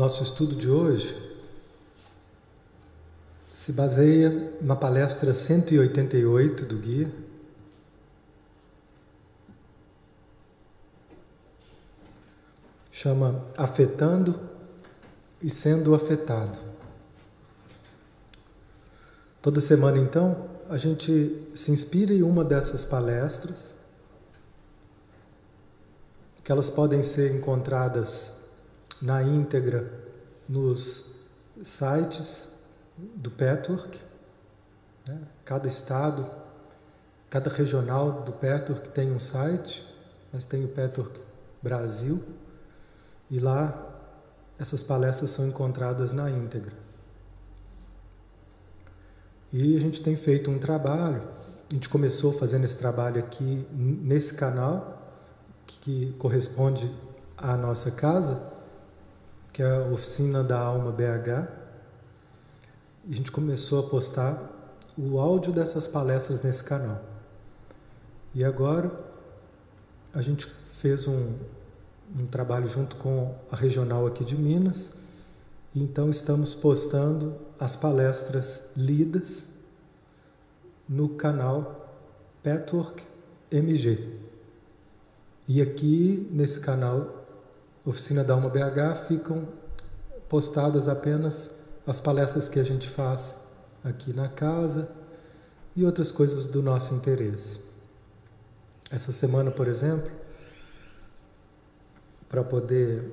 Nosso estudo de hoje se baseia na palestra 188 do guia. Chama Afetando e Sendo Afetado. Toda semana, então, a gente se inspira em uma dessas palestras, que elas podem ser encontradas na íntegra nos sites do Petwork. Né? Cada estado, cada regional do Petwork tem um site, mas tem o Petwork Brasil, e lá essas palestras são encontradas na íntegra. E a gente tem feito um trabalho, a gente começou fazendo esse trabalho aqui nesse canal, que corresponde à nossa casa, que é a Oficina da Alma BH. E a gente começou a postar o áudio dessas palestras nesse canal. E agora a gente fez um, um trabalho junto com a regional aqui de Minas. Então estamos postando as palestras lidas no canal Petwork MG. E aqui nesse canal Oficina da Alma BH ficam postadas apenas as palestras que a gente faz aqui na casa e outras coisas do nosso interesse. Essa semana, por exemplo, para poder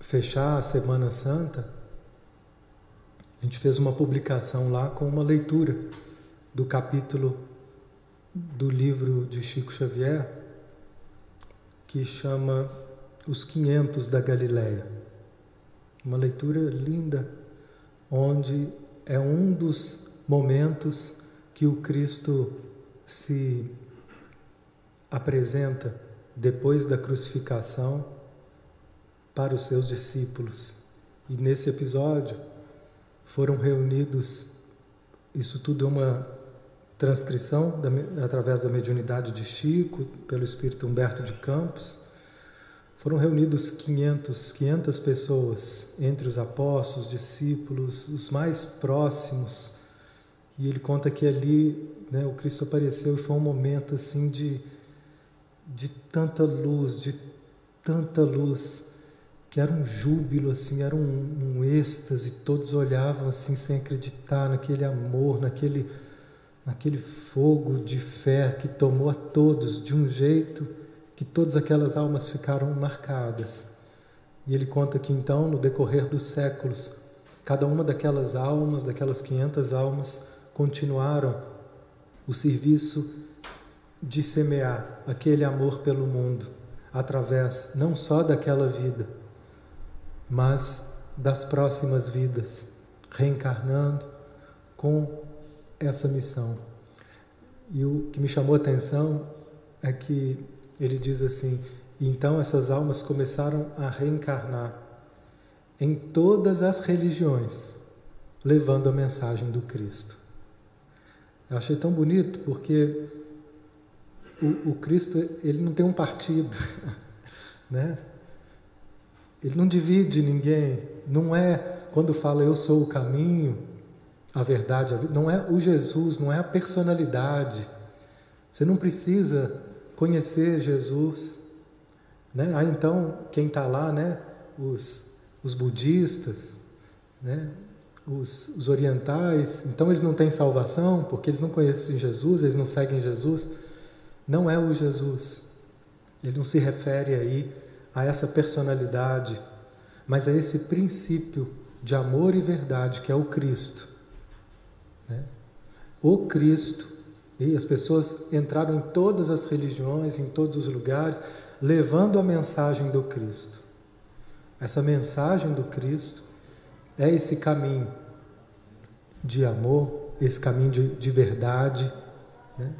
fechar a Semana Santa, a gente fez uma publicação lá com uma leitura do capítulo do livro de Chico Xavier, que chama os 500 da Galileia. Uma leitura linda, onde é um dos momentos que o Cristo se apresenta depois da crucificação para os seus discípulos. E nesse episódio foram reunidos, isso tudo é uma transcrição da, através da mediunidade de Chico, pelo espírito Humberto de Campos foram reunidos 500, 500 pessoas, entre os apóstolos, discípulos, os mais próximos. E ele conta que ali né, o Cristo apareceu e foi um momento assim de, de tanta luz, de tanta luz, que era um júbilo, assim, era um, um êxtase. Todos olhavam assim sem acreditar naquele amor, naquele, naquele fogo de fé que tomou a todos de um jeito que todas aquelas almas ficaram marcadas. E ele conta que então, no decorrer dos séculos, cada uma daquelas almas, daquelas 500 almas, continuaram o serviço de semear aquele amor pelo mundo, através não só daquela vida, mas das próximas vidas, reencarnando com essa missão. E o que me chamou a atenção é que ele diz assim: então essas almas começaram a reencarnar em todas as religiões, levando a mensagem do Cristo. Eu achei tão bonito porque o, o Cristo ele não tem um partido, né? Ele não divide ninguém. Não é quando fala eu sou o caminho, a verdade, a vida. Não é o Jesus, não é a personalidade. Você não precisa conhecer Jesus. Né? Ah, então, quem está lá, né? os, os budistas, né? os, os orientais, então eles não têm salvação porque eles não conhecem Jesus, eles não seguem Jesus. Não é o Jesus. Ele não se refere aí a essa personalidade, mas a esse princípio de amor e verdade que é o Cristo. Né? O Cristo e as pessoas entraram em todas as religiões, em todos os lugares, levando a mensagem do Cristo. Essa mensagem do Cristo é esse caminho de amor, esse caminho de, de verdade, né?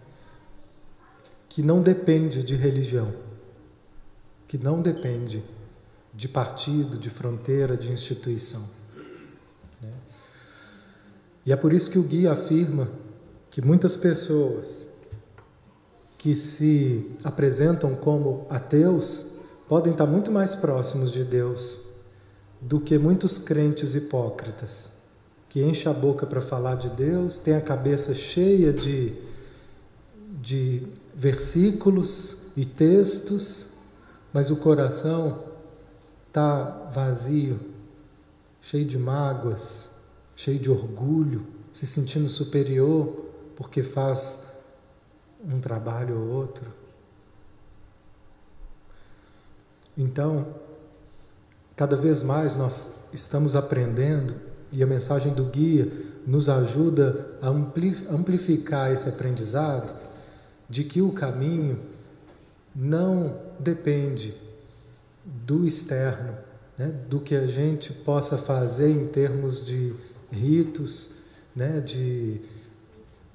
que não depende de religião, que não depende de partido, de fronteira, de instituição. Né? E é por isso que o guia afirma que muitas pessoas que se apresentam como ateus podem estar muito mais próximos de Deus do que muitos crentes hipócritas que enchem a boca para falar de Deus, tem a cabeça cheia de, de versículos e textos, mas o coração está vazio, cheio de mágoas, cheio de orgulho, se sentindo superior porque faz um trabalho ou outro. Então, cada vez mais nós estamos aprendendo e a mensagem do guia nos ajuda a amplificar esse aprendizado de que o caminho não depende do externo, né, do que a gente possa fazer em termos de ritos, né, de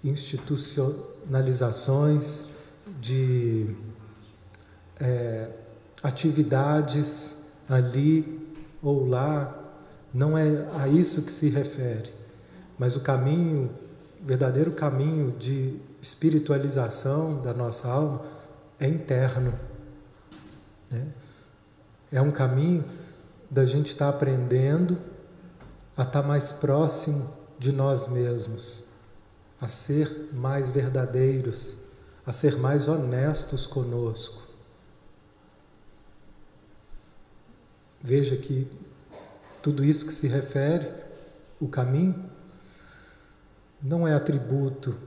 institucionalizações, de é, atividades ali ou lá. Não é a isso que se refere, mas o caminho, o verdadeiro caminho de espiritualização da nossa alma é interno. Né? É um caminho da gente estar tá aprendendo a estar tá mais próximo de nós mesmos, a ser mais verdadeiros, a ser mais honestos conosco. Veja que tudo isso que se refere, o caminho, não é atributo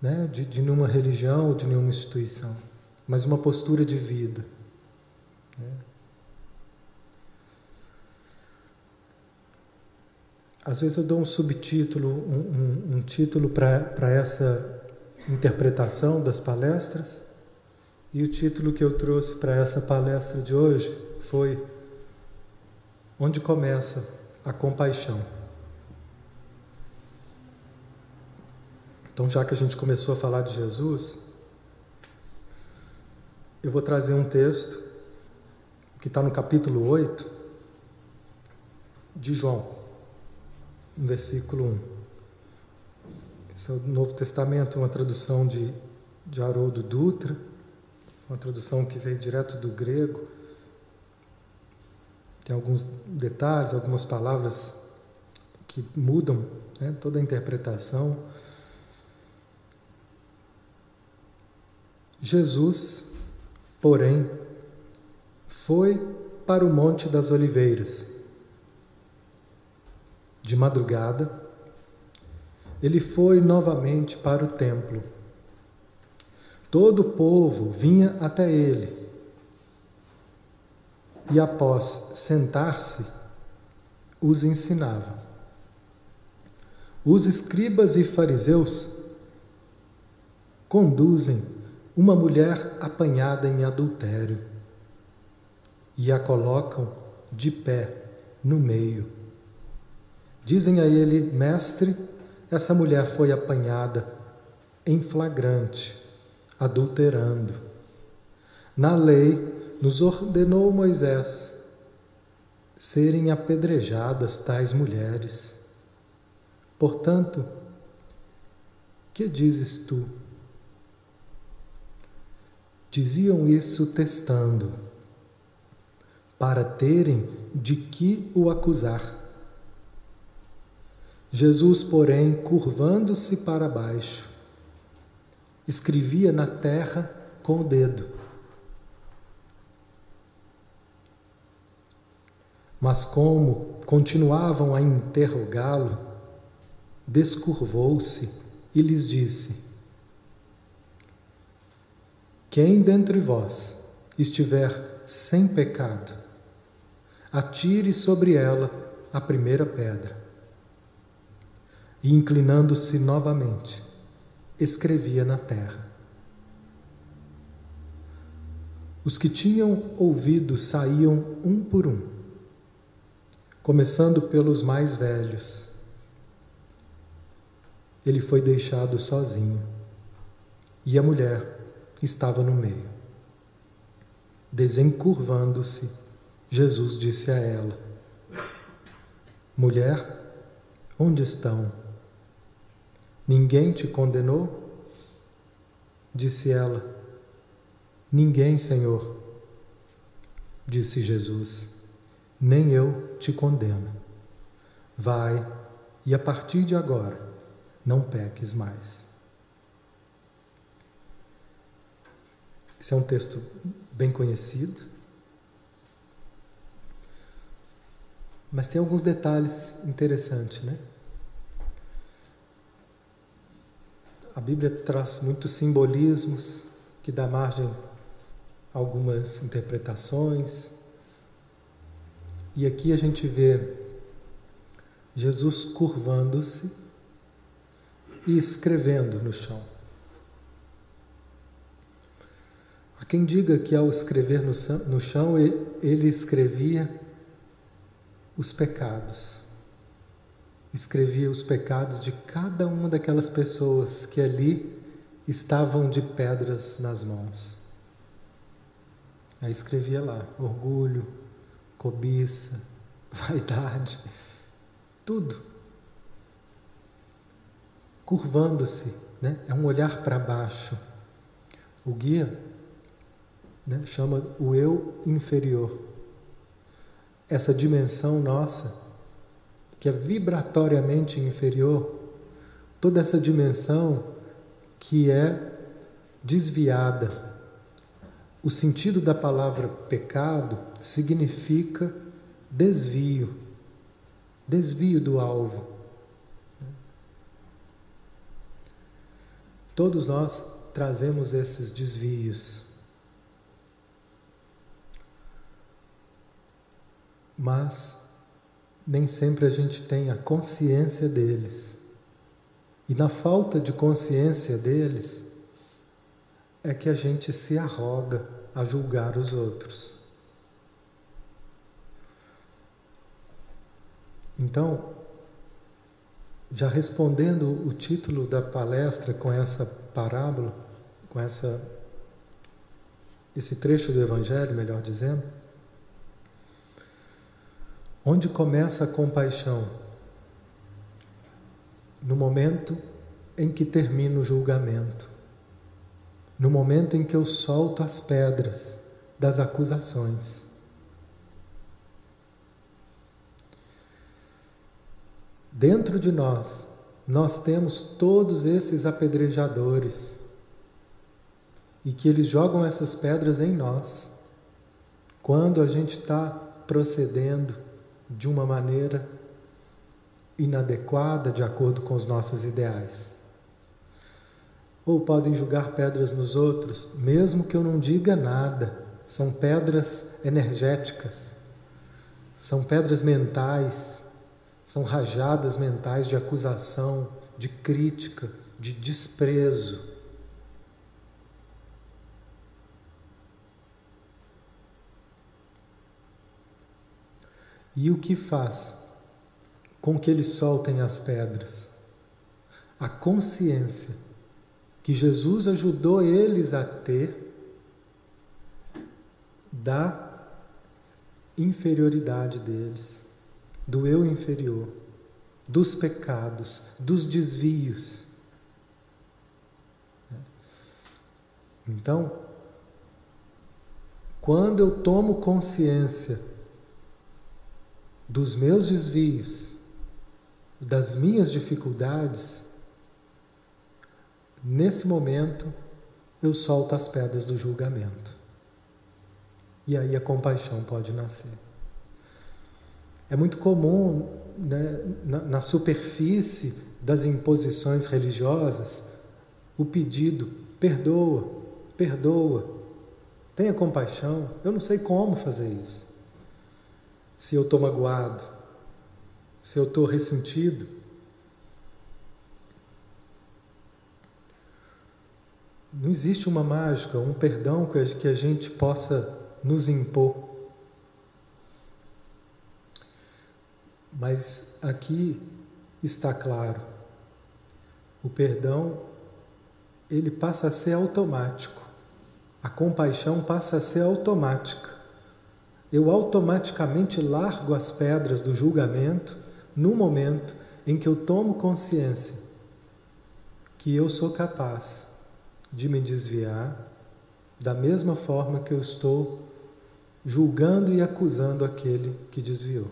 né, de, de nenhuma religião ou de nenhuma instituição, mas uma postura de vida. Às vezes eu dou um subtítulo, um, um, um título para essa interpretação das palestras, e o título que eu trouxe para essa palestra de hoje foi Onde começa a compaixão? Então, já que a gente começou a falar de Jesus, eu vou trazer um texto que está no capítulo 8 de João, versículo 1. Esse é o Novo Testamento, uma tradução de, de Haroldo Dutra, uma tradução que veio direto do grego. Tem alguns detalhes, algumas palavras que mudam né, toda a interpretação. Jesus, porém, foi para o Monte das Oliveiras. De madrugada, ele foi novamente para o templo. Todo o povo vinha até ele. E após sentar-se, os ensinava. Os escribas e fariseus conduzem uma mulher apanhada em adultério e a colocam de pé no meio. Dizem a ele, mestre, essa mulher foi apanhada em flagrante, adulterando. Na lei, nos ordenou Moisés serem apedrejadas tais mulheres. Portanto, que dizes tu? Diziam isso testando, para terem de que o acusar. Jesus, porém, curvando-se para baixo, escrevia na terra com o dedo. Mas como continuavam a interrogá-lo, descurvou-se e lhes disse: quem dentre vós estiver sem pecado, atire sobre ela a primeira pedra. E inclinando-se novamente, escrevia na terra. Os que tinham ouvido saíam um por um, começando pelos mais velhos. Ele foi deixado sozinho, e a mulher estava no meio. Desencurvando-se, Jesus disse a ela: Mulher, onde estão? Ninguém te condenou? Disse ela: Ninguém, Senhor. Disse Jesus: nem eu te condeno. Vai e a partir de agora não peques mais. Esse é um texto bem conhecido, mas tem alguns detalhes interessantes, né? A Bíblia traz muitos simbolismos que dá margem a algumas interpretações. E aqui a gente vê Jesus curvando-se e escrevendo no chão. Há quem diga que ao escrever no chão ele escrevia os pecados escrevia os pecados de cada uma daquelas pessoas que ali estavam de pedras nas mãos. Aí escrevia lá: orgulho, cobiça, vaidade, tudo. Curvando-se, né? é um olhar para baixo. O guia né, chama o eu inferior. Essa dimensão nossa que é vibratoriamente inferior, toda essa dimensão que é desviada. O sentido da palavra pecado significa desvio, desvio do alvo. Todos nós trazemos esses desvios. Mas nem sempre a gente tem a consciência deles. E na falta de consciência deles, é que a gente se arroga a julgar os outros. Então, já respondendo o título da palestra com essa parábola, com essa esse trecho do evangelho, melhor dizendo, Onde começa a compaixão? No momento em que termina o julgamento, no momento em que eu solto as pedras das acusações. Dentro de nós, nós temos todos esses apedrejadores e que eles jogam essas pedras em nós quando a gente está procedendo de uma maneira inadequada de acordo com os nossos ideais. Ou podem julgar pedras nos outros, mesmo que eu não diga nada. São pedras energéticas, são pedras mentais, são rajadas mentais de acusação, de crítica, de desprezo. E o que faz com que eles soltem as pedras? A consciência que Jesus ajudou eles a ter da inferioridade deles, do eu inferior, dos pecados, dos desvios. Então, quando eu tomo consciência dos meus desvios, das minhas dificuldades, nesse momento eu solto as pedras do julgamento. E aí a compaixão pode nascer. É muito comum né, na, na superfície das imposições religiosas o pedido: perdoa, perdoa, tenha compaixão. Eu não sei como fazer isso se eu estou magoado, se eu estou ressentido. Não existe uma mágica, um perdão que a gente possa nos impor. Mas aqui está claro. O perdão ele passa a ser automático. A compaixão passa a ser automática eu automaticamente largo as pedras do julgamento no momento em que eu tomo consciência que eu sou capaz de me desviar da mesma forma que eu estou julgando e acusando aquele que desviou.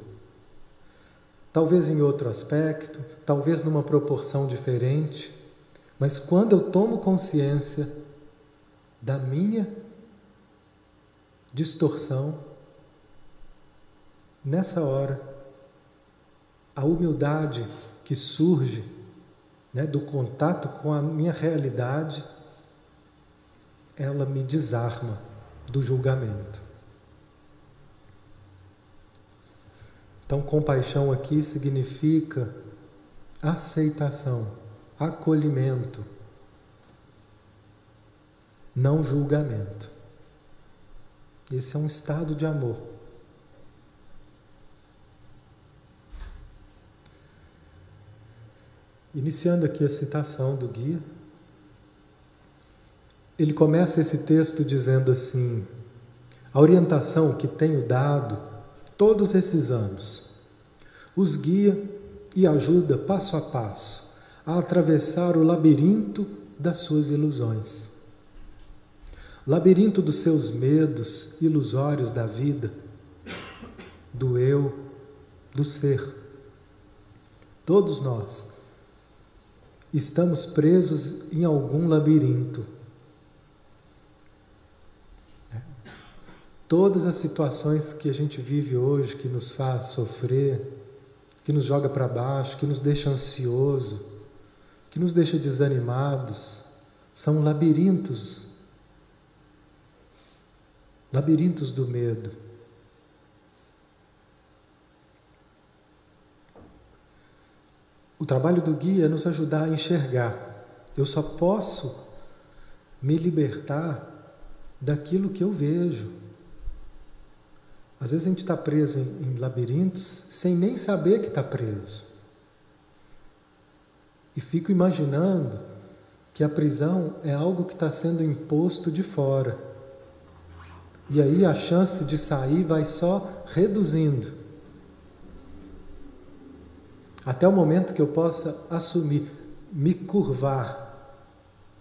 Talvez em outro aspecto, talvez numa proporção diferente, mas quando eu tomo consciência da minha distorção, nessa hora, a humildade que surge né, do contato com a minha realidade, ela me desarma do julgamento. Então, compaixão aqui significa aceitação, acolhimento, não julgamento. Esse é um estado de amor. Iniciando aqui a citação do guia, ele começa esse texto dizendo assim: a orientação que tenho dado todos esses anos os guia e ajuda passo a passo a atravessar o labirinto das suas ilusões. Labirinto dos seus medos ilusórios da vida, do eu, do ser. Todos nós estamos presos em algum labirinto. Todas as situações que a gente vive hoje, que nos faz sofrer, que nos joga para baixo, que nos deixa ansioso, que nos deixa desanimados, são labirintos. Labirintos do medo. O trabalho do guia é nos ajudar a enxergar. Eu só posso me libertar daquilo que eu vejo. Às vezes a gente está preso em, em labirintos sem nem saber que está preso. E fico imaginando que a prisão é algo que está sendo imposto de fora. E aí a chance de sair vai só reduzindo. Até o momento que eu possa assumir, me curvar,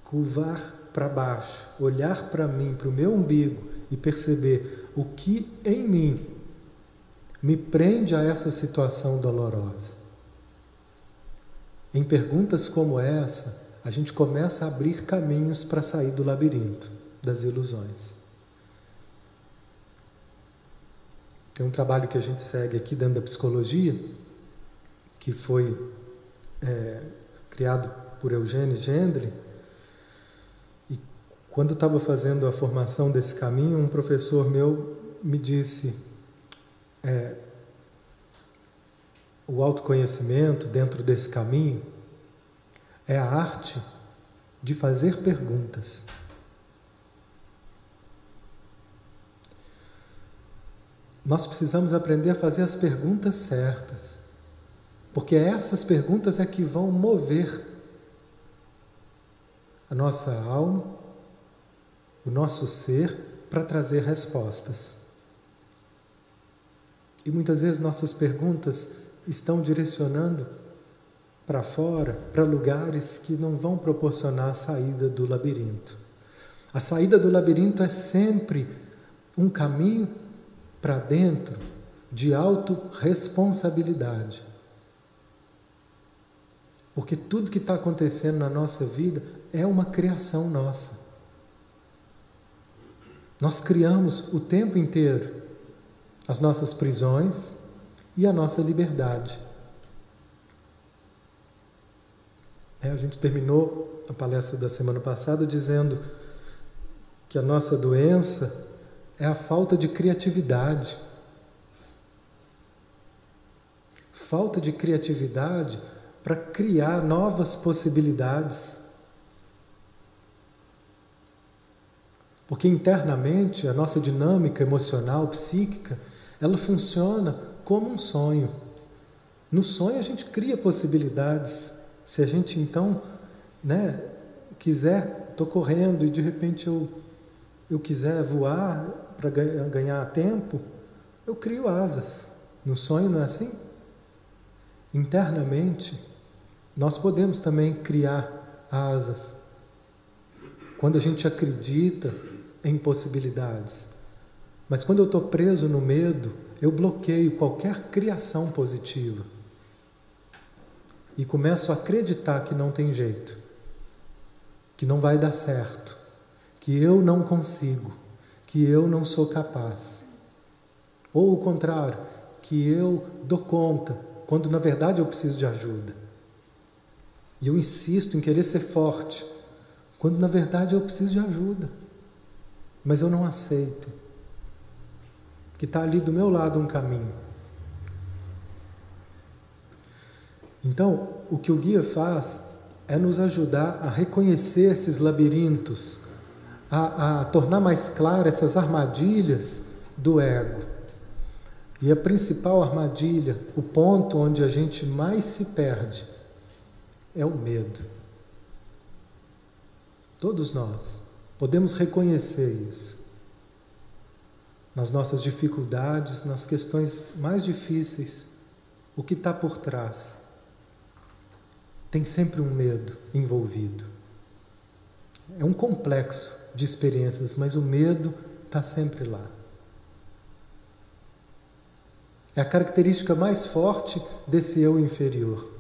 curvar para baixo, olhar para mim, para o meu umbigo e perceber o que em mim me prende a essa situação dolorosa. Em perguntas como essa, a gente começa a abrir caminhos para sair do labirinto das ilusões. Tem um trabalho que a gente segue aqui dentro da psicologia, que foi é, criado por Eugênio Gendre, quando estava fazendo a formação desse caminho, um professor meu me disse: é, o autoconhecimento dentro desse caminho é a arte de fazer perguntas. Nós precisamos aprender a fazer as perguntas certas, porque essas perguntas é que vão mover a nossa alma o nosso ser para trazer respostas. E muitas vezes nossas perguntas estão direcionando para fora, para lugares que não vão proporcionar a saída do labirinto. A saída do labirinto é sempre um caminho para dentro de autorresponsabilidade. Porque tudo que está acontecendo na nossa vida é uma criação nossa. Nós criamos o tempo inteiro as nossas prisões e a nossa liberdade. É, a gente terminou a palestra da semana passada dizendo que a nossa doença é a falta de criatividade. Falta de criatividade para criar novas possibilidades. Porque internamente a nossa dinâmica emocional, psíquica, ela funciona como um sonho. No sonho a gente cria possibilidades. Se a gente então, né, quiser, estou correndo e de repente eu, eu quiser voar para ganhar tempo, eu crio asas. No sonho não é assim? Internamente, nós podemos também criar asas. Quando a gente acredita em possibilidades. Mas quando eu estou preso no medo, eu bloqueio qualquer criação positiva. E começo a acreditar que não tem jeito, que não vai dar certo, que eu não consigo, que eu não sou capaz. Ou o contrário, que eu dou conta, quando na verdade eu preciso de ajuda. E eu insisto em querer ser forte, quando na verdade eu preciso de ajuda. Mas eu não aceito. Que está ali do meu lado um caminho. Então, o que o guia faz é nos ajudar a reconhecer esses labirintos, a, a tornar mais claras essas armadilhas do ego. E a principal armadilha, o ponto onde a gente mais se perde, é o medo. Todos nós podemos reconhecer isso. Nas nossas dificuldades, nas questões mais difíceis, o que está por trás. Tem sempre um medo envolvido. É um complexo de experiências, mas o medo está sempre lá. É a característica mais forte desse eu inferior.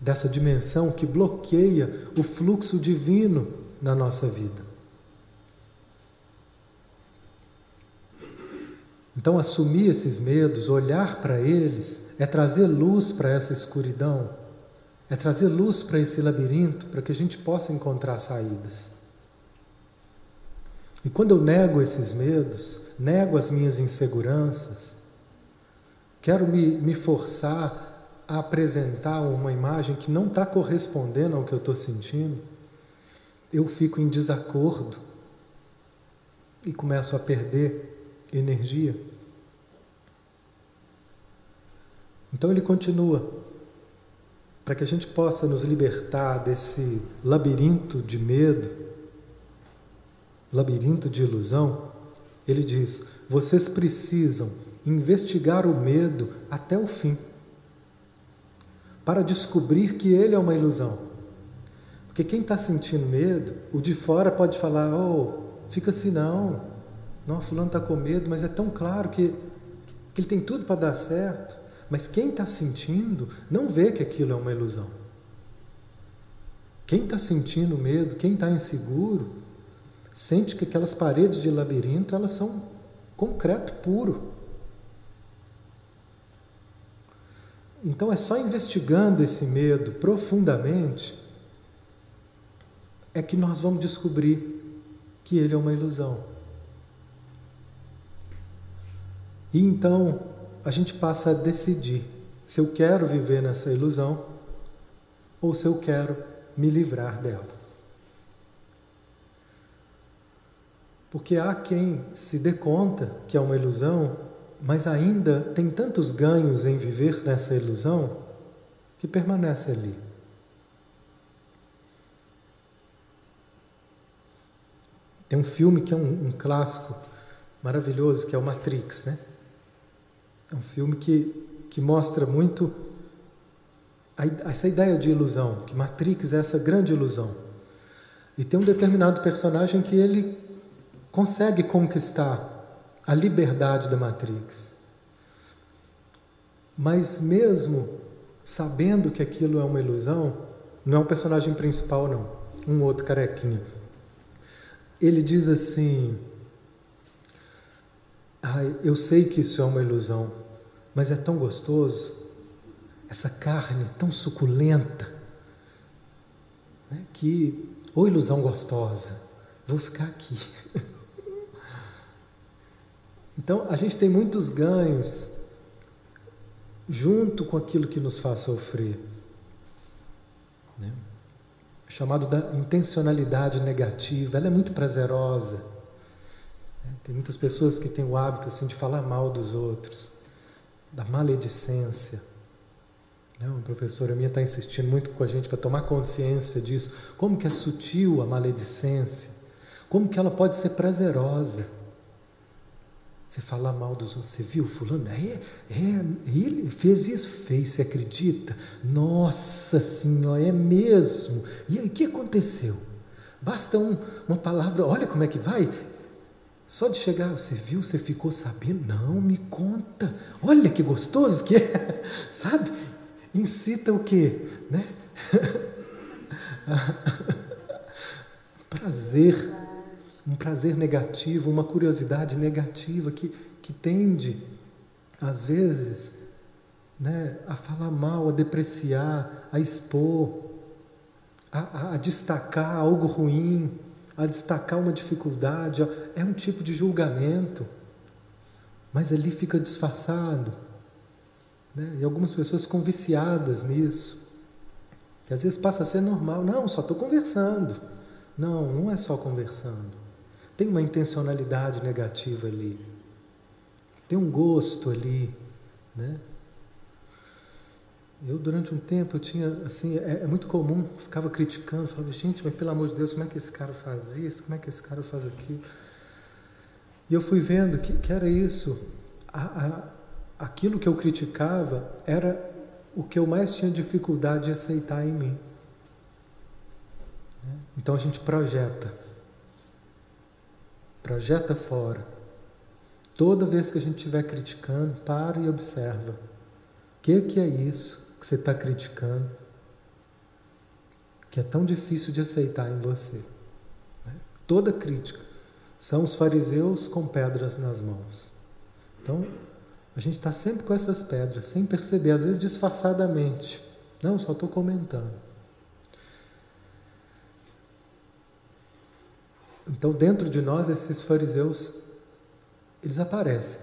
Dessa dimensão que bloqueia o fluxo divino na nossa vida. Então, assumir esses medos, olhar para eles, é trazer luz para essa escuridão, é trazer luz para esse labirinto, para que a gente possa encontrar saídas. E quando eu nego esses medos, nego as minhas inseguranças, quero me, me forçar apresentar uma imagem que não está correspondendo ao que eu estou sentindo, eu fico em desacordo e começo a perder energia. Então ele continua, para que a gente possa nos libertar desse labirinto de medo, labirinto de ilusão, ele diz: vocês precisam investigar o medo até o fim, para descobrir que ele é uma ilusão. Porque quem está sentindo medo, o de fora pode falar: oh, fica assim, não, não, fulano está com medo, mas é tão claro que, que ele tem tudo para dar certo. Mas quem está sentindo não vê que aquilo é uma ilusão. Quem está sentindo medo, quem está inseguro, sente que aquelas paredes de labirinto elas são concreto puro. Então é só investigando esse medo profundamente é que nós vamos descobrir que ele é uma ilusão. E então a gente passa a decidir se eu quero viver nessa ilusão ou se eu quero me livrar dela. Porque há quem se dê conta que é uma ilusão, mas ainda tem tantos ganhos em viver nessa ilusão que permanece ali. Tem um filme que é um, um clássico maravilhoso, que é o Matrix, né? É um filme que, que mostra muito a, essa ideia de ilusão, que Matrix é essa grande ilusão. E tem um determinado personagem que ele consegue conquistar a liberdade da Matrix. Mas mesmo sabendo que aquilo é uma ilusão, não é o personagem principal não, um outro carequinha. Ele diz assim: ah, eu sei que isso é uma ilusão, mas é tão gostoso, essa carne tão suculenta, né, que, ou ilusão gostosa, vou ficar aqui. Então, a gente tem muitos ganhos junto com aquilo que nos faz sofrer. Né? Chamado da intencionalidade negativa, ela é muito prazerosa. Né? Tem muitas pessoas que têm o hábito assim de falar mal dos outros, da maledicência. Né? Uma professora minha está insistindo muito com a gente para tomar consciência disso. Como que é sutil a maledicência? Como que ela pode ser prazerosa? Você fala mal dos outros, você viu fulano? É, é, ele fez isso, fez, você acredita? Nossa Senhora, é mesmo? E aí, o que aconteceu? Basta um, uma palavra, olha como é que vai. Só de chegar, você viu, você ficou sabendo? Não, me conta. Olha que gostoso que é, sabe? Incita o quê? Né? prazer, um prazer negativo, uma curiosidade negativa que, que tende, às vezes, né, a falar mal, a depreciar, a expor, a, a destacar algo ruim, a destacar uma dificuldade. É um tipo de julgamento, mas ali fica disfarçado. Né? E algumas pessoas ficam viciadas nisso, que às vezes passa a ser normal. Não, só estou conversando. Não, não é só conversando. Tem uma intencionalidade negativa ali. Tem um gosto ali, né? Eu, durante um tempo, eu tinha, assim, é, é, muito comum, ficava criticando, falava, gente, mas pelo amor de Deus, como é que esse cara faz isso? Como é que esse cara faz aquilo? E eu fui vendo que, que era isso. A, a, aquilo que eu criticava era o que eu mais tinha dificuldade de aceitar em mim. Então a gente projeta. Projeta fora. Toda vez que a gente estiver criticando, para e observa. O que, que é isso? que você está criticando, que é tão difícil de aceitar em você. Né? Toda crítica são os fariseus com pedras nas mãos. Então, a gente está sempre com essas pedras, sem perceber, às vezes disfarçadamente. Não, só estou comentando. Então, dentro de nós, esses fariseus, eles aparecem.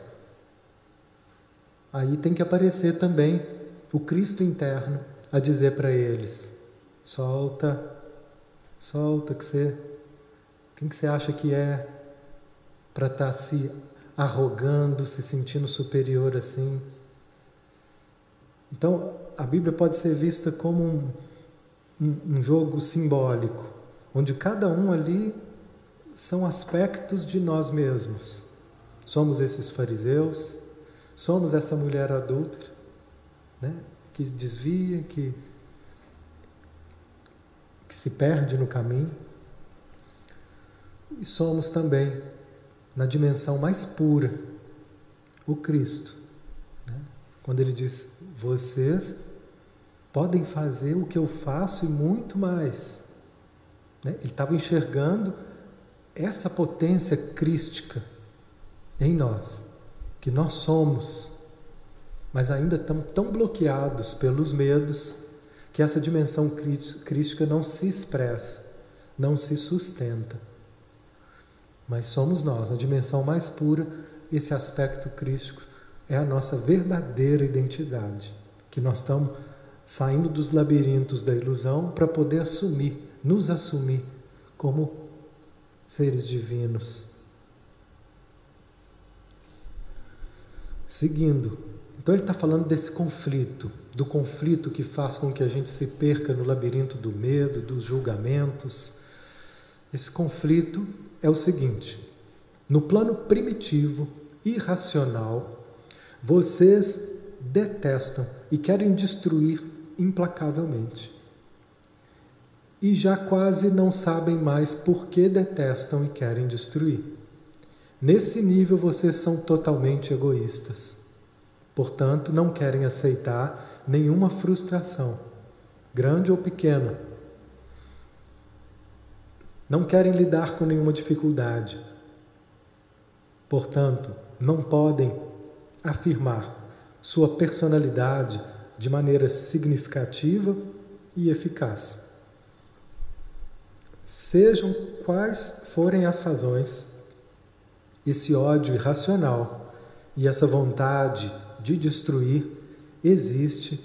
Aí tem que aparecer também o Cristo interno a dizer para eles: solta, solta, que você, quem que você acha que é para estar tá se arrogando, se sentindo superior assim? Então, a Bíblia pode ser vista como um, um, um jogo simbólico, onde cada um ali são aspectos de nós mesmos. Somos esses fariseus, somos essa mulher adulta, né? que desvia, que, que se perde no caminho. E somos também, na dimensão mais pura, o Cristo. Né? Quando ele diz: Vocês podem fazer o que eu faço e muito mais. Né? Ele estava enxergando essa potência crística em nós, que nós somos mas ainda estão tão bloqueados pelos medos que essa dimensão crística não se expressa, não se sustenta. Mas somos nós, na dimensão mais pura, esse aspecto crístico é a nossa verdadeira identidade, que nós estamos saindo dos labirintos da ilusão para poder assumir, nos assumir como seres divinos. Seguindo, então ele está falando desse conflito, do conflito que faz com que a gente se perca no labirinto do medo, dos julgamentos. Esse conflito é o seguinte: no plano primitivo, irracional, vocês detestam e querem destruir implacavelmente. E já quase não sabem mais por que detestam e querem destruir. Nesse nível, vocês são totalmente egoístas. Portanto, não querem aceitar nenhuma frustração, grande ou pequena. Não querem lidar com nenhuma dificuldade. Portanto, não podem afirmar sua personalidade de maneira significativa e eficaz. Sejam quais forem as razões, esse ódio irracional e essa vontade de destruir existe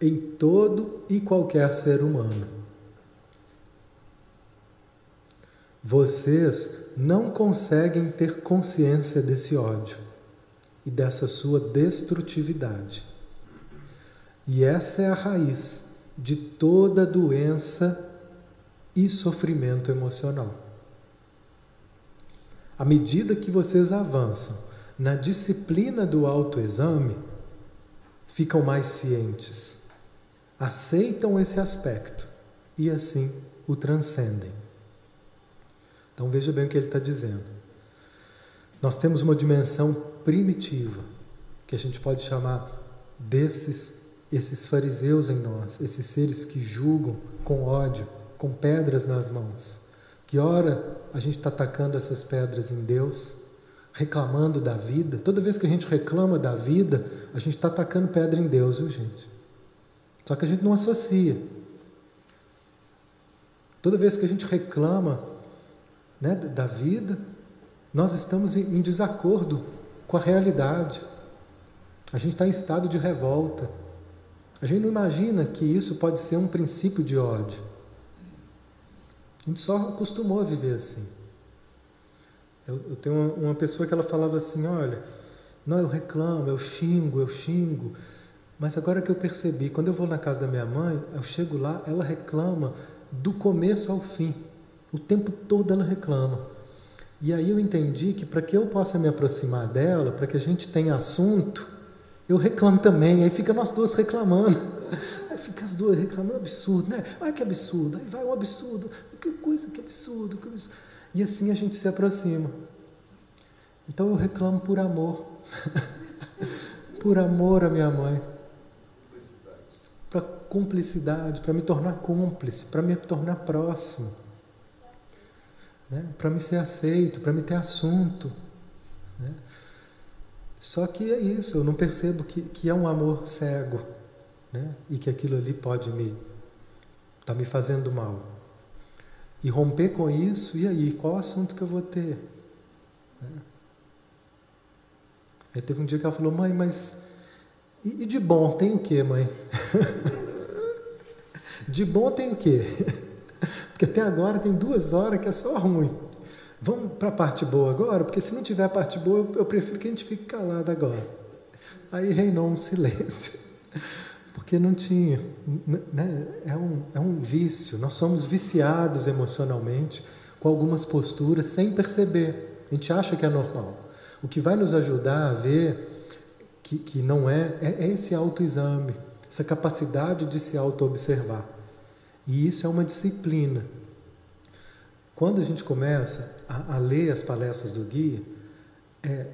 em todo e qualquer ser humano. Vocês não conseguem ter consciência desse ódio e dessa sua destrutividade. E essa é a raiz de toda doença e sofrimento emocional. À medida que vocês avançam na disciplina do autoexame, ficam mais cientes, aceitam esse aspecto e assim o transcendem. Então veja bem o que ele está dizendo. Nós temos uma dimensão primitiva, que a gente pode chamar desses esses fariseus em nós, esses seres que julgam com ódio, com pedras nas mãos. Que hora a gente está atacando essas pedras em Deus, reclamando da vida. Toda vez que a gente reclama da vida, a gente está atacando pedra em Deus, viu gente? Só que a gente não associa. Toda vez que a gente reclama né, da vida, nós estamos em desacordo com a realidade. A gente está em estado de revolta. A gente não imagina que isso pode ser um princípio de ódio. A gente só acostumou a viver assim. Eu, eu tenho uma, uma, pessoa que ela falava assim: olha, não, eu reclamo, eu xingo, eu xingo. Mas agora que eu percebi, quando eu vou na casa da minha mãe, eu chego lá, ela reclama do começo ao fim. O tempo todo ela reclama. E aí eu entendi que para que eu possa me aproximar dela, para que a gente tenha assunto, eu reclamo também, aí fica nós duas reclamando. Aí fica as duas reclamando, absurdo, né? Olha que absurdo, aí vai um absurdo, que coisa, que absurdo, que absurdo. E assim a gente se aproxima. Então eu reclamo por amor. por amor à minha mãe. Para cumplicidade, para me tornar cúmplice, para me tornar próximo. Né? Para me ser aceito, para me ter assunto. Né? Só que é isso, eu não percebo que, que é um amor cego, né? E que aquilo ali pode me tá me fazendo mal. E romper com isso, e aí, qual assunto que eu vou ter? Né? Aí teve um dia que ela falou, mãe, mas e, e de bom tem o que, mãe? de bom tem o quê? Porque até agora tem duas horas que é só ruim. Vamos para a parte boa agora? Porque se não tiver a parte boa, eu prefiro que a gente fique calado agora. Aí reinou um silêncio. Porque não tinha. Né? É, um, é um vício. Nós somos viciados emocionalmente com algumas posturas sem perceber. A gente acha que é normal. O que vai nos ajudar a ver que, que não é, é, é esse autoexame, essa capacidade de se auto-observar. E isso é uma disciplina. Quando a gente começa a, a ler as palestras do guia, é,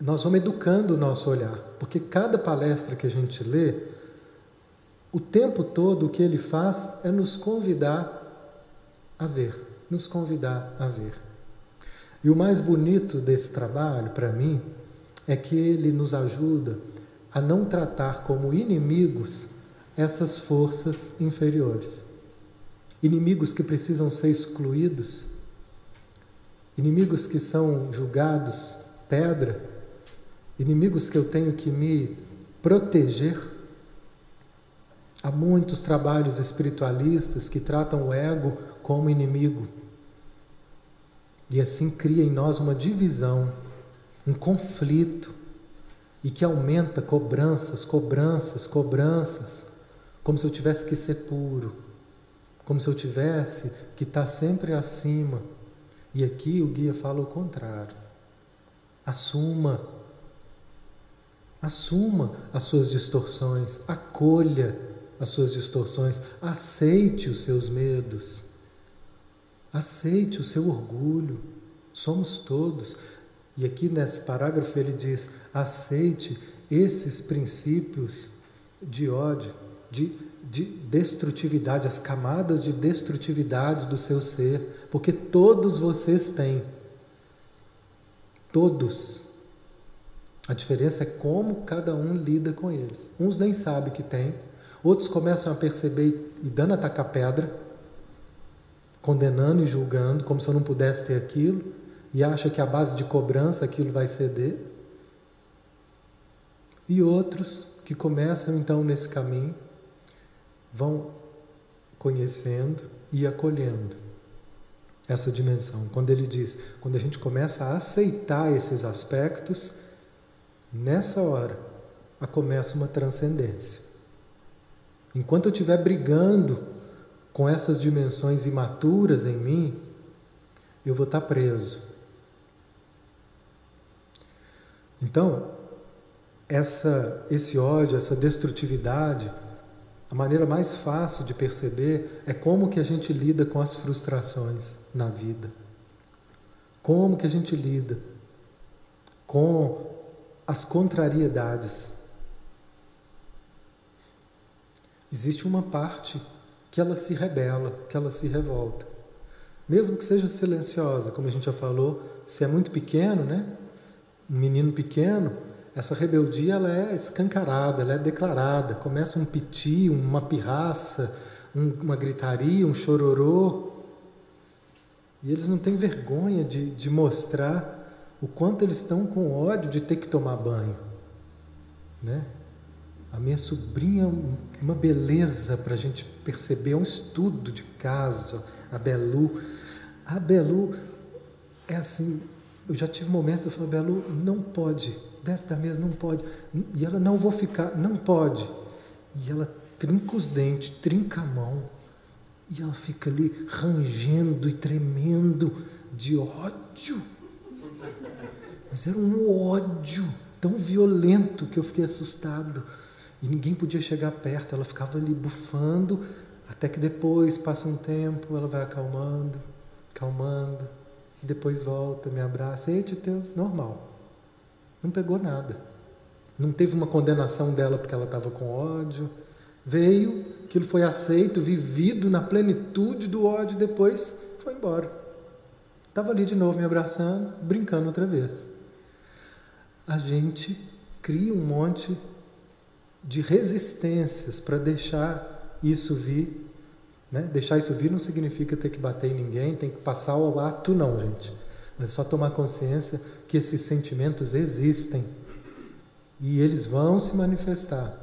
nós vamos educando o nosso olhar, porque cada palestra que a gente lê, o tempo todo o que ele faz é nos convidar a ver, nos convidar a ver. E o mais bonito desse trabalho, para mim, é que ele nos ajuda a não tratar como inimigos essas forças inferiores inimigos que precisam ser excluídos, inimigos que são julgados pedra, inimigos que eu tenho que me proteger. Há muitos trabalhos espiritualistas que tratam o ego como inimigo. E assim cria em nós uma divisão, um conflito, e que aumenta cobranças, cobranças, cobranças, como se eu tivesse que ser puro como se eu tivesse que estar tá sempre acima. E aqui o guia fala o contrário. Assuma. Assuma as suas distorções, acolha as suas distorções, aceite os seus medos, aceite o seu orgulho. Somos todos. E aqui nesse parágrafo ele diz: aceite esses princípios de ódio, de de destrutividade, as camadas de destrutividade do seu ser, porque todos vocês têm. Todos. A diferença é como cada um lida com eles. Uns nem sabem que tem, outros começam a perceber e dando a tacar pedra, condenando e julgando, como se eu não pudesse ter aquilo, e acha que a base de cobrança aquilo vai ceder. E outros que começam então nesse caminho vão conhecendo e acolhendo essa dimensão. Quando ele diz, quando a gente começa a aceitar esses aspectos, nessa hora começa uma transcendência. Enquanto eu estiver brigando com essas dimensões imaturas em mim, eu vou estar preso. Então, essa, esse ódio, essa destrutividade, a maneira mais fácil de perceber é como que a gente lida com as frustrações na vida. Como que a gente lida. com as contrariedades. Existe uma parte que ela se rebela, que ela se revolta. Mesmo que seja silenciosa, como a gente já falou, se é muito pequeno, né? Um menino pequeno, essa rebeldia ela é escancarada, ela é declarada. Começa um piti, uma pirraça, um, uma gritaria, um chororô. E eles não têm vergonha de, de mostrar o quanto eles estão com ódio de ter que tomar banho. Né? A minha sobrinha é uma beleza para a gente perceber, é um estudo de caso, a Belu. A Belu é assim, eu já tive momentos eu falo, Belu, não pode, desce da mesa, não pode. E ela, não vou ficar, não pode. E ela trinca os dentes, trinca a mão, e ela fica ali rangendo e tremendo de ódio. Mas era um ódio tão violento que eu fiquei assustado. E ninguém podia chegar perto, ela ficava ali bufando, até que depois passa um tempo, ela vai acalmando, acalmando, depois volta, me abraça, ei, teu, normal. Não pegou nada. Não teve uma condenação dela porque ela estava com ódio. Veio, aquilo foi aceito, vivido na plenitude do ódio, depois foi embora. Estava ali de novo me abraçando, brincando outra vez. A gente cria um monte de resistências para deixar isso vir. Né? Deixar isso vir não significa ter que bater em ninguém, tem que passar ao ato, não, gente. Mas é só tomar consciência que esses sentimentos existem e eles vão se manifestar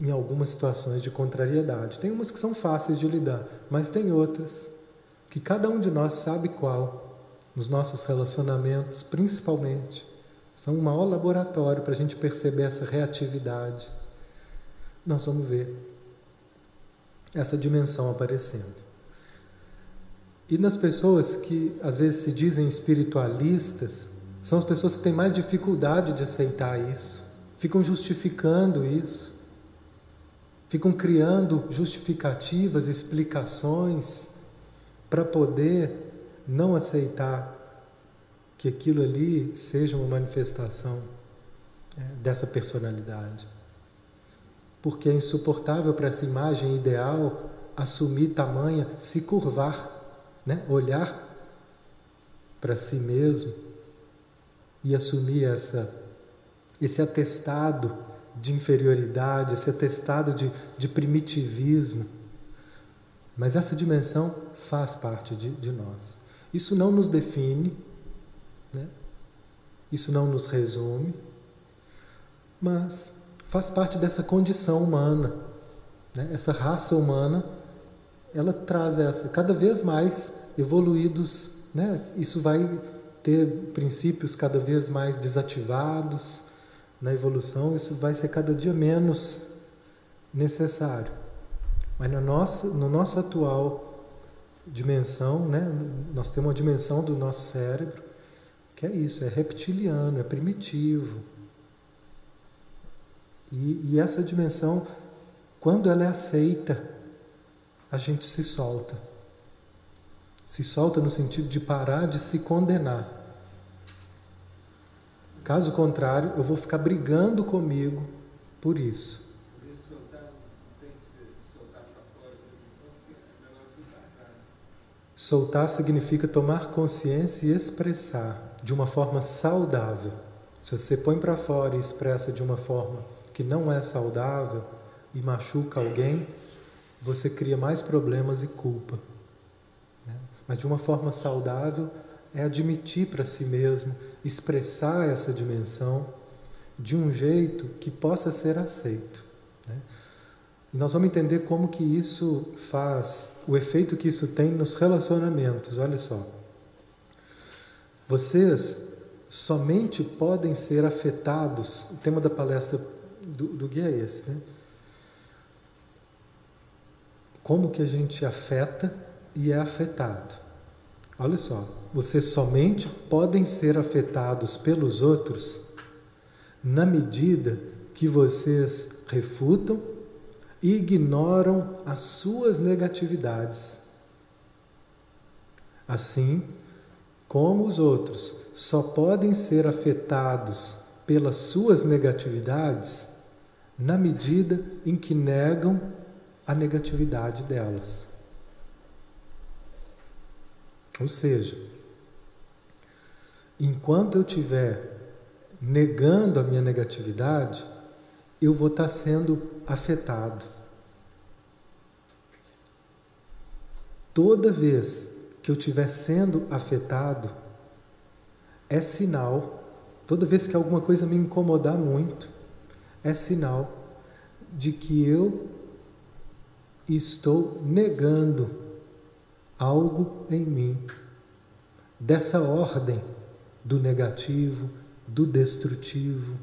em algumas situações de contrariedade. Tem umas que são fáceis de lidar, mas tem outras que cada um de nós sabe qual, nos nossos relacionamentos, principalmente, são um maior laboratório para a gente perceber essa reatividade nós vamos ver essa dimensão aparecendo. E nas pessoas que às vezes se dizem espiritualistas, são as pessoas que têm mais dificuldade de aceitar isso, ficam justificando isso, ficam criando justificativas, explicações para poder não aceitar que aquilo ali seja uma manifestação é, dessa personalidade porque é insuportável para essa imagem ideal assumir tamanha, se curvar, né? olhar para si mesmo e assumir essa, esse atestado de inferioridade, esse atestado de, de primitivismo. Mas essa dimensão faz parte de, de nós. Isso não nos define, né? isso não nos resume, mas faz parte dessa condição humana. Né? Essa raça humana, ela traz essa, cada vez mais evoluídos, né? isso vai ter princípios cada vez mais desativados na evolução, isso vai ser cada dia menos necessário. Mas na nossa, no nosso atual dimensão, né? nós temos uma dimensão do nosso cérebro que é isso, é reptiliano, é primitivo, e, e essa dimensão, quando ela é aceita, a gente se solta. Se solta no sentido de parar de se condenar. Caso contrário, eu vou ficar brigando comigo por isso. Soltar significa tomar consciência e expressar de uma forma saudável. Se você põe para fora e expressa de uma forma que não é saudável e machuca alguém, você cria mais problemas e culpa. Né? Mas de uma forma saudável é admitir para si mesmo, expressar essa dimensão de um jeito que possa ser aceito. Né? E nós vamos entender como que isso faz, o efeito que isso tem nos relacionamentos. Olha só. Vocês somente podem ser afetados, o tema da palestra do, do guia é esse, né? Como que a gente afeta e é afetado. Olha só, vocês somente podem ser afetados pelos outros na medida que vocês refutam e ignoram as suas negatividades. Assim, como os outros, só podem ser afetados pelas suas negatividades na medida em que negam a negatividade delas. Ou seja, enquanto eu estiver negando a minha negatividade, eu vou estar sendo afetado. Toda vez que eu estiver sendo afetado, é sinal, toda vez que alguma coisa me incomodar muito, é sinal de que eu estou negando algo em mim, dessa ordem do negativo, do destrutivo.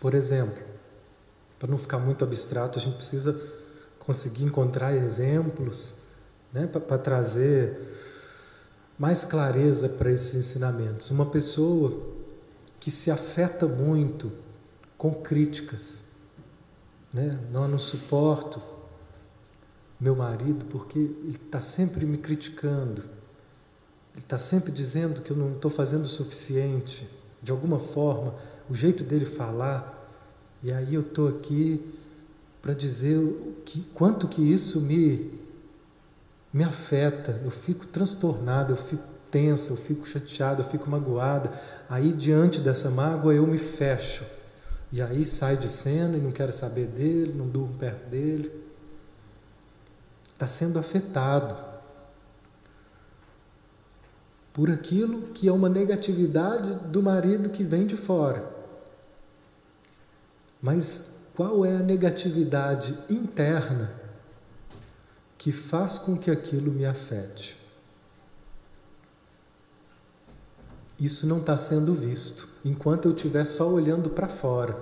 Por exemplo, para não ficar muito abstrato, a gente precisa conseguir encontrar exemplos né, para trazer mais clareza para esses ensinamentos. Uma pessoa que se afeta muito com críticas, né? não, não suporto meu marido porque ele está sempre me criticando, ele está sempre dizendo que eu não estou fazendo o suficiente, de alguma forma, o jeito dele falar, e aí eu estou aqui para dizer que, quanto que isso me, me afeta. Eu fico transtornado, eu fico tensa, eu fico chateada, eu fico magoada. Aí, diante dessa mágoa, eu me fecho. E aí sai de cena e não quero saber dele, não durmo perto dele. Está sendo afetado por aquilo que é uma negatividade do marido que vem de fora. Mas qual é a negatividade interna que faz com que aquilo me afete. Isso não está sendo visto enquanto eu estiver só olhando para fora.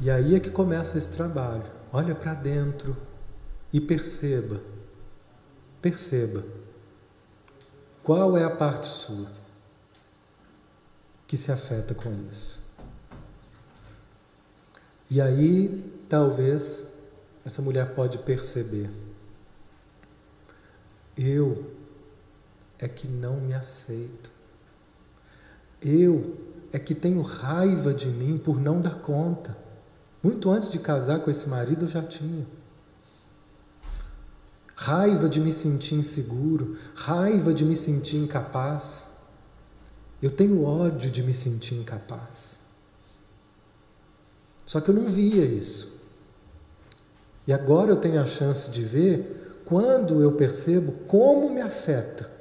E aí é que começa esse trabalho. Olha para dentro e perceba. Perceba. Qual é a parte sua que se afeta com isso? E aí, talvez, essa mulher pode perceber: eu é que não me aceito. Eu é que tenho raiva de mim por não dar conta. Muito antes de casar com esse marido, eu já tinha. Raiva de me sentir inseguro, raiva de me sentir incapaz. Eu tenho ódio de me sentir incapaz. Só que eu não via isso. E agora eu tenho a chance de ver quando eu percebo como me afeta.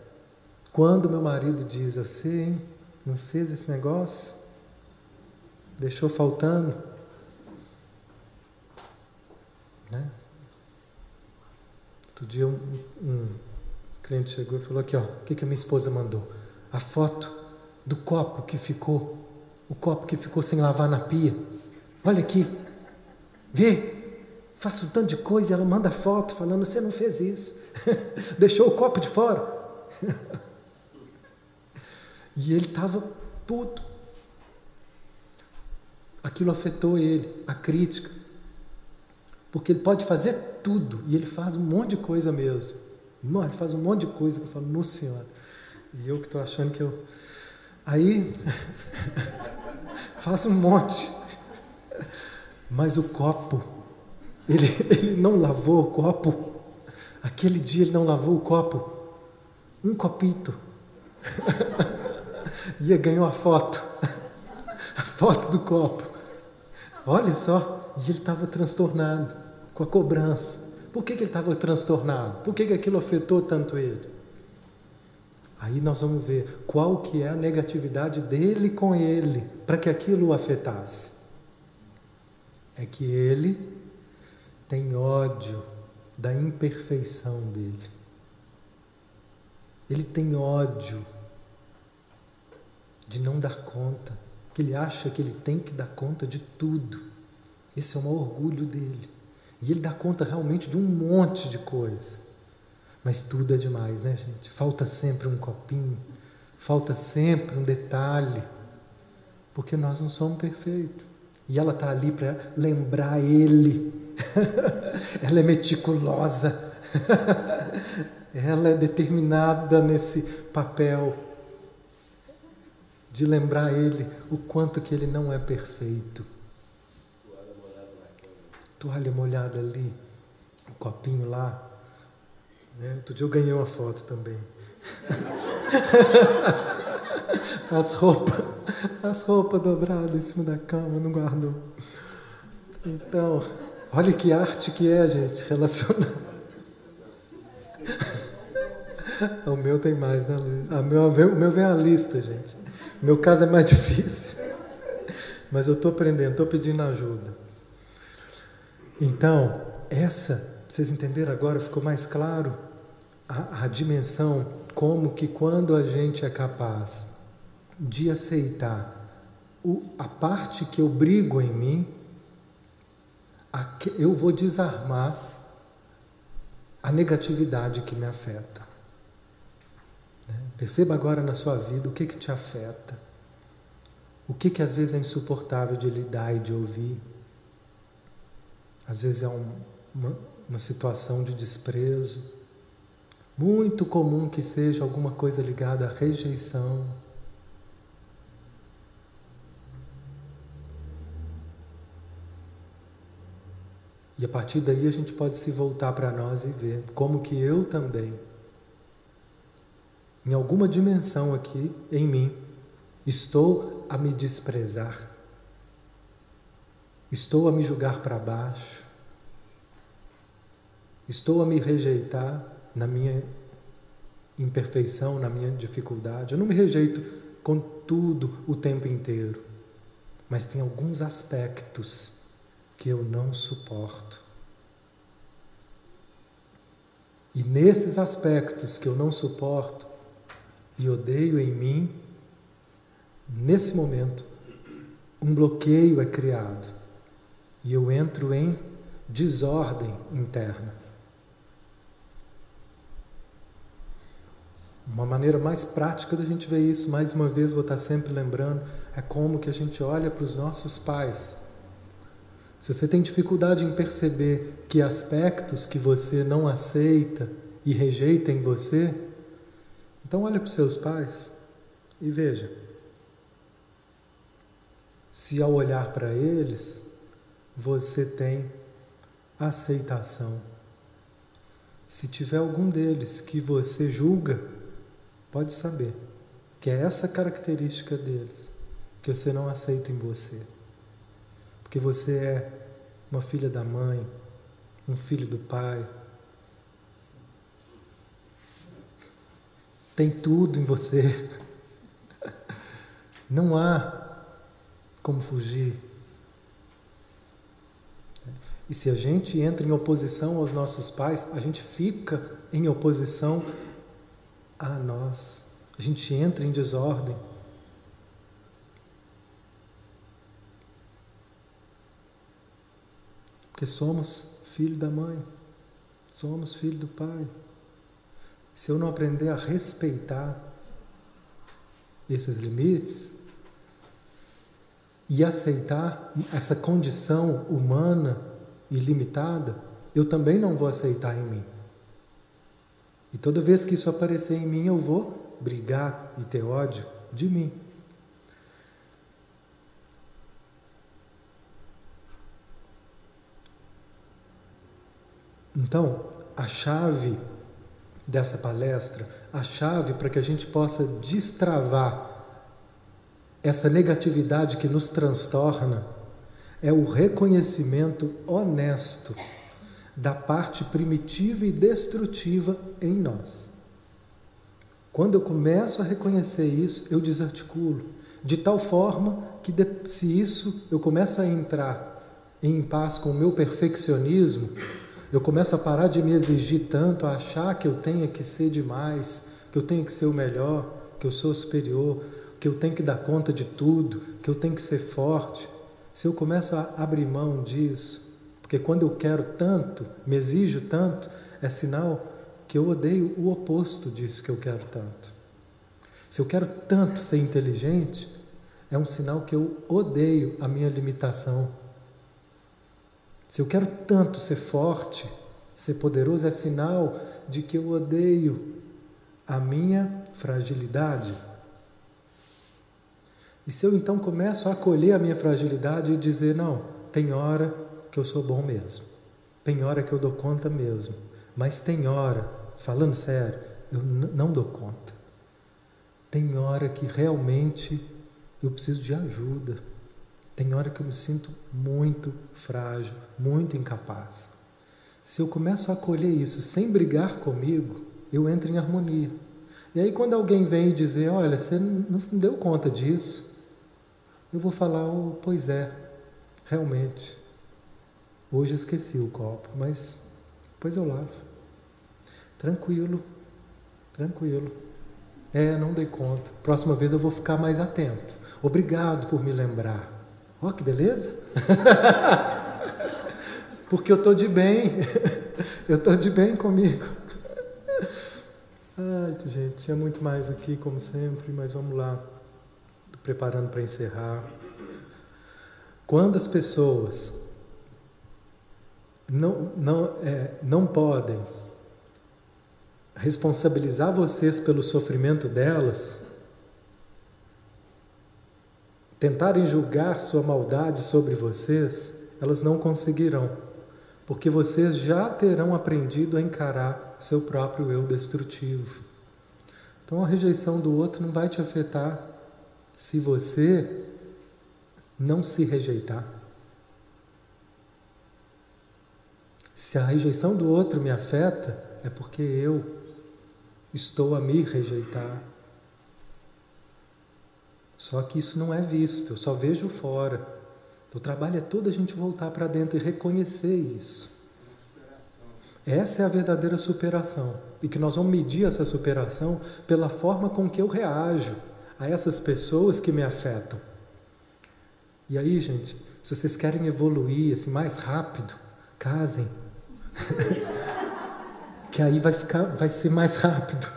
Quando meu marido diz, você hein, não fez esse negócio? Deixou faltando? Né? Outro dia um, um cliente chegou e falou aqui, ó, o que, que a minha esposa mandou? A foto do copo que ficou, o copo que ficou sem lavar na pia. Olha aqui, vê, faço um tanto de coisa ela manda foto falando: você não fez isso, deixou o copo de fora. e ele estava puto. Aquilo afetou ele, a crítica. Porque ele pode fazer tudo e ele faz um monte de coisa mesmo. Não, ele faz um monte de coisa que eu falo, no Senhor. E eu que estou achando que eu. Aí, faço um monte. Mas o copo, ele, ele não lavou o copo. Aquele dia ele não lavou o copo. Um copito. e ganhou a foto. A foto do copo. Olha só. E ele estava transtornado com a cobrança. Por que, que ele estava transtornado? Por que, que aquilo afetou tanto ele? Aí nós vamos ver qual que é a negatividade dele com ele, para que aquilo o afetasse é que ele tem ódio da imperfeição dele. Ele tem ódio de não dar conta, que ele acha que ele tem que dar conta de tudo. Esse é o maior orgulho dele. E ele dá conta realmente de um monte de coisa. Mas tudo é demais, né, gente? Falta sempre um copinho, falta sempre um detalhe, porque nós não somos perfeitos. E ela está ali para lembrar ele. ela é meticulosa. ela é determinada nesse papel de lembrar ele o quanto que ele não é perfeito. Toalha molhada ali, um copinho lá. Né? Outro dia eu ganhei uma foto também. As roupas, as roupas dobradas em cima da cama, não guardou. Então, olha que arte que é, gente, relacionar. O meu tem mais, né, Luiz? Ah, meu, o meu vem a lista, gente. Meu caso é mais difícil. Mas eu estou aprendendo, estou pedindo ajuda. Então, essa, vocês entenderam agora? Ficou mais claro a, a dimensão, como que quando a gente é capaz de aceitar o, a parte que eu brigo em mim, eu vou desarmar a negatividade que me afeta. Perceba agora na sua vida o que, que te afeta. O que, que às vezes é insuportável de lidar e de ouvir. Às vezes é um, uma, uma situação de desprezo. Muito comum que seja alguma coisa ligada à rejeição. E a partir daí a gente pode se voltar para nós e ver como que eu também, em alguma dimensão aqui em mim, estou a me desprezar, estou a me julgar para baixo, estou a me rejeitar na minha imperfeição, na minha dificuldade. Eu não me rejeito com tudo o tempo inteiro, mas tem alguns aspectos que eu não suporto. E nesses aspectos que eu não suporto e odeio em mim, nesse momento, um bloqueio é criado e eu entro em desordem interna. Uma maneira mais prática da gente ver isso, mais uma vez vou estar sempre lembrando, é como que a gente olha para os nossos pais se você tem dificuldade em perceber que aspectos que você não aceita e rejeita em você, então olhe para os seus pais e veja. Se ao olhar para eles, você tem aceitação. Se tiver algum deles que você julga, pode saber que é essa característica deles que você não aceita em você porque você é uma filha da mãe, um filho do pai. Tem tudo em você. Não há como fugir. E se a gente entra em oposição aos nossos pais, a gente fica em oposição a nós. A gente entra em desordem. Porque somos filho da mãe, somos filho do pai. Se eu não aprender a respeitar esses limites e aceitar essa condição humana e limitada, eu também não vou aceitar em mim. E toda vez que isso aparecer em mim, eu vou brigar e ter ódio de mim. Então, a chave dessa palestra, a chave para que a gente possa destravar essa negatividade que nos transtorna, é o reconhecimento honesto da parte primitiva e destrutiva em nós. Quando eu começo a reconhecer isso, eu desarticulo, de tal forma que se isso eu começo a entrar em paz com o meu perfeccionismo, eu começo a parar de me exigir tanto, a achar que eu tenho que ser demais, que eu tenho que ser o melhor, que eu sou superior, que eu tenho que dar conta de tudo, que eu tenho que ser forte. Se eu começo a abrir mão disso, porque quando eu quero tanto, me exijo tanto, é sinal que eu odeio o oposto disso que eu quero tanto. Se eu quero tanto ser inteligente, é um sinal que eu odeio a minha limitação se eu quero tanto ser forte, Ser poderoso é sinal de que eu odeio a minha fragilidade. E se eu então começo a acolher a minha fragilidade e dizer: não, tem hora que eu sou bom mesmo, tem hora que eu dou conta mesmo, mas tem hora, falando sério, eu não dou conta. Tem hora que realmente eu preciso de ajuda. Tem hora que eu me sinto muito frágil, muito incapaz. Se eu começo a acolher isso sem brigar comigo, eu entro em harmonia. E aí, quando alguém vem dizer: Olha, você não deu conta disso, eu vou falar, oh, pois é, realmente. Hoje esqueci o copo, mas depois eu lavo. Tranquilo, tranquilo. É, não dei conta. Próxima vez eu vou ficar mais atento. Obrigado por me lembrar. Ó, que beleza! Porque eu estou de bem. eu estou de bem comigo. Ai, gente, tinha muito mais aqui, como sempre, mas vamos lá preparando para encerrar. Quando as pessoas não, não, é, não podem responsabilizar vocês pelo sofrimento delas, tentarem julgar sua maldade sobre vocês, elas não conseguirão, porque vocês já terão aprendido a encarar seu próprio eu destrutivo. Então a rejeição do outro não vai te afetar se você não se rejeitar. Se a rejeição do outro me afeta, é porque eu estou a me rejeitar. Só que isso não é visto, eu só vejo fora. O trabalho é todo a gente voltar para dentro e reconhecer isso. Essa é a verdadeira superação. E que nós vamos medir essa superação pela forma com que eu reajo a essas pessoas que me afetam. E aí, gente, se vocês querem evoluir assim mais rápido, casem. que aí vai ficar, vai ser mais rápido,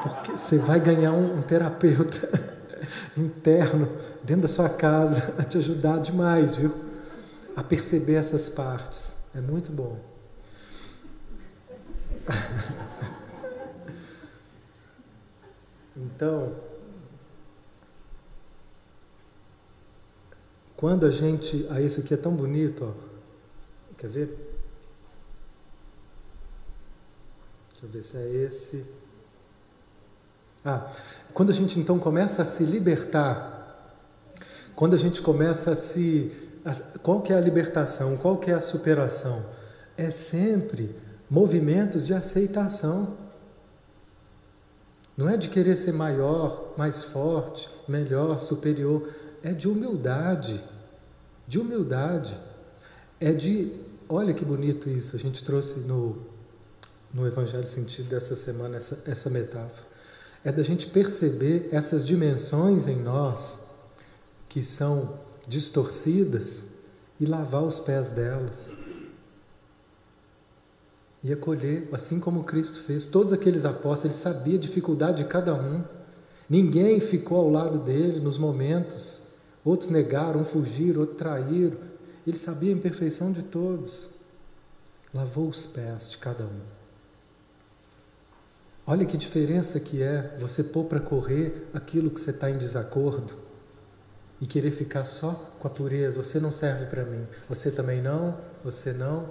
porque você vai ganhar um, um terapeuta interno dentro da sua casa a te ajudar demais, viu? A perceber essas partes. É muito bom. então, Quando a gente. Ah, esse aqui é tão bonito, ó. Quer ver? Deixa eu ver se é esse. Ah, quando a gente então começa a se libertar, quando a gente começa a se. Qual que é a libertação? Qual que é a superação? É sempre movimentos de aceitação. Não é de querer ser maior, mais forte, melhor, superior é de humildade. De humildade. É de. Olha que bonito isso. A gente trouxe no, no Evangelho Sentido dessa semana essa, essa metáfora. É da gente perceber essas dimensões em nós que são distorcidas e lavar os pés delas. E acolher, assim como Cristo fez. Todos aqueles apóstolos, ele sabia a dificuldade de cada um. Ninguém ficou ao lado dele nos momentos Outros negaram, fugiram, outros traíram. Ele sabia a imperfeição de todos. Lavou os pés de cada um. Olha que diferença que é você pôr para correr aquilo que você está em desacordo e querer ficar só com a pureza. Você não serve para mim. Você também não. Você não.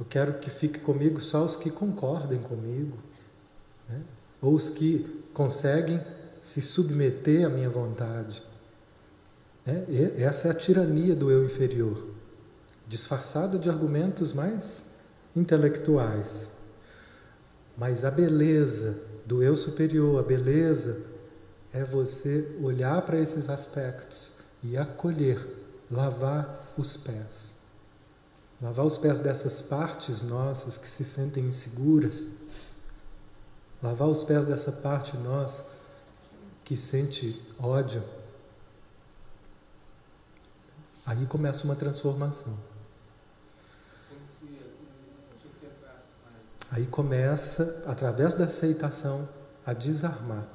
Eu quero que fique comigo só os que concordem comigo, né? ou os que conseguem se submeter à minha vontade. É, essa é a tirania do eu inferior, disfarçada de argumentos mais intelectuais. Mas a beleza do eu superior, a beleza é você olhar para esses aspectos e acolher, lavar os pés. Lavar os pés dessas partes nossas que se sentem inseguras. Lavar os pés dessa parte nossa que sente ódio, Aí começa uma transformação. Aí começa, através da aceitação, a desarmar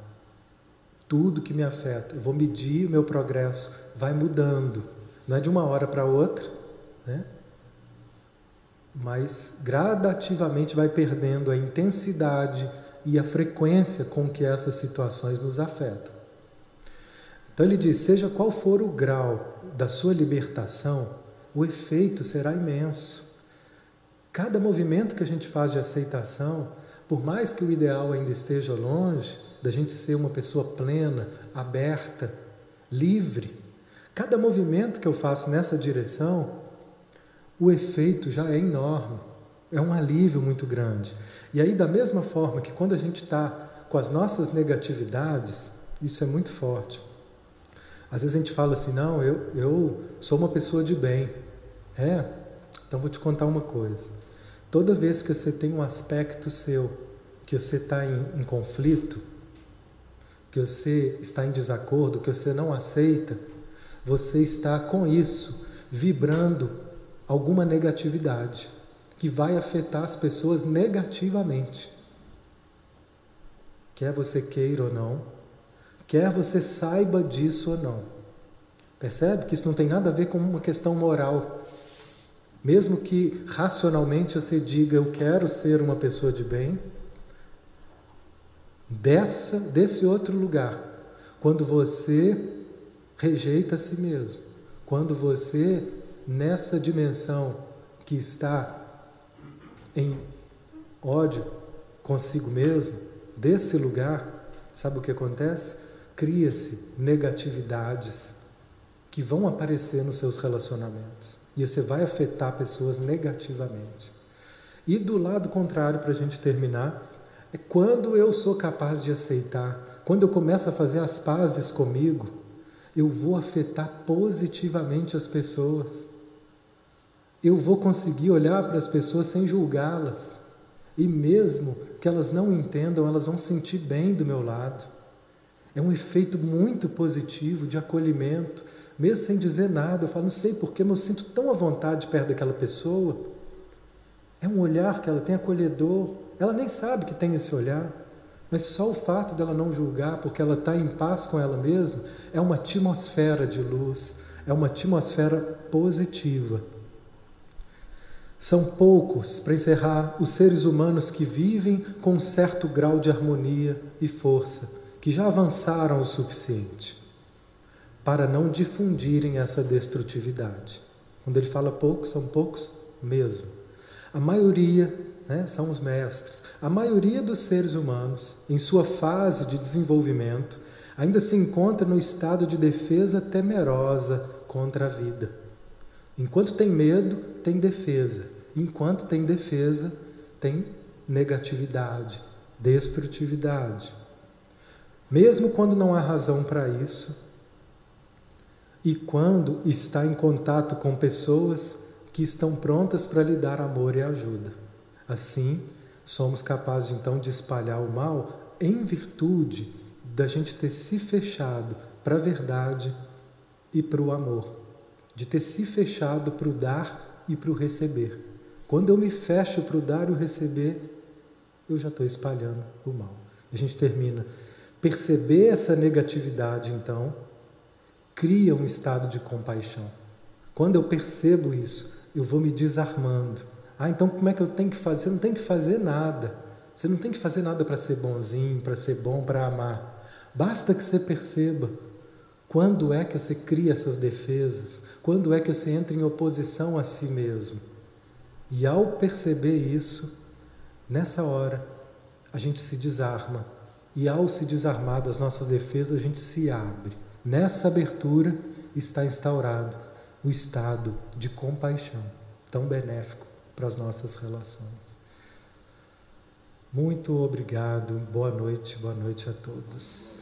tudo que me afeta. Eu vou medir o meu progresso, vai mudando. Não é de uma hora para outra, né? mas gradativamente vai perdendo a intensidade e a frequência com que essas situações nos afetam. Então ele diz: seja qual for o grau da sua libertação, o efeito será imenso. Cada movimento que a gente faz de aceitação, por mais que o ideal ainda esteja longe, da gente ser uma pessoa plena, aberta, livre, cada movimento que eu faço nessa direção, o efeito já é enorme, é um alívio muito grande. E aí, da mesma forma que quando a gente está com as nossas negatividades, isso é muito forte. Às vezes a gente fala assim, não, eu, eu sou uma pessoa de bem. É? Então vou te contar uma coisa. Toda vez que você tem um aspecto seu, que você está em, em conflito, que você está em desacordo, que você não aceita, você está com isso vibrando alguma negatividade que vai afetar as pessoas negativamente. Quer você queira ou não, quer você saiba disso ou não. Percebe que isso não tem nada a ver com uma questão moral. Mesmo que racionalmente você diga eu quero ser uma pessoa de bem, dessa desse outro lugar, quando você rejeita a si mesmo, quando você nessa dimensão que está em ódio consigo mesmo, desse lugar, sabe o que acontece? Cria-se negatividades que vão aparecer nos seus relacionamentos e você vai afetar pessoas negativamente. E do lado contrário, para a gente terminar, é quando eu sou capaz de aceitar, quando eu começo a fazer as pazes comigo, eu vou afetar positivamente as pessoas. Eu vou conseguir olhar para as pessoas sem julgá-las. E mesmo que elas não entendam, elas vão sentir bem do meu lado. É um efeito muito positivo de acolhimento, mesmo sem dizer nada. Eu falo, não sei porquê, mas eu sinto tão à vontade perto daquela pessoa. É um olhar que ela tem acolhedor. Ela nem sabe que tem esse olhar, mas só o fato dela não julgar, porque ela está em paz com ela mesma, é uma atmosfera de luz, é uma atmosfera positiva. São poucos, para encerrar, os seres humanos que vivem com um certo grau de harmonia e força, que já avançaram o suficiente para não difundirem essa destrutividade. Quando ele fala poucos, são poucos mesmo. A maioria né, são os mestres. A maioria dos seres humanos, em sua fase de desenvolvimento, ainda se encontra no estado de defesa temerosa contra a vida. Enquanto tem medo, tem defesa. Enquanto tem defesa, tem negatividade, destrutividade. Mesmo quando não há razão para isso, e quando está em contato com pessoas que estão prontas para lhe dar amor e ajuda. Assim, somos capazes então de espalhar o mal em virtude da gente ter se fechado para a verdade e para o amor, de ter se fechado para o dar e para o receber. Quando eu me fecho para o dar e o receber, eu já estou espalhando o mal. A gente termina. Perceber essa negatividade, então, cria um estado de compaixão. Quando eu percebo isso, eu vou me desarmando. Ah, então como é que eu tenho que fazer? Você não tem que fazer nada. Você não tem que fazer nada para ser bonzinho, para ser bom, para amar. Basta que você perceba quando é que você cria essas defesas, quando é que você entra em oposição a si mesmo. E ao perceber isso, nessa hora, a gente se desarma. E ao se desarmar das nossas defesas, a gente se abre. Nessa abertura está instaurado o estado de compaixão, tão benéfico para as nossas relações. Muito obrigado, boa noite, boa noite a todos.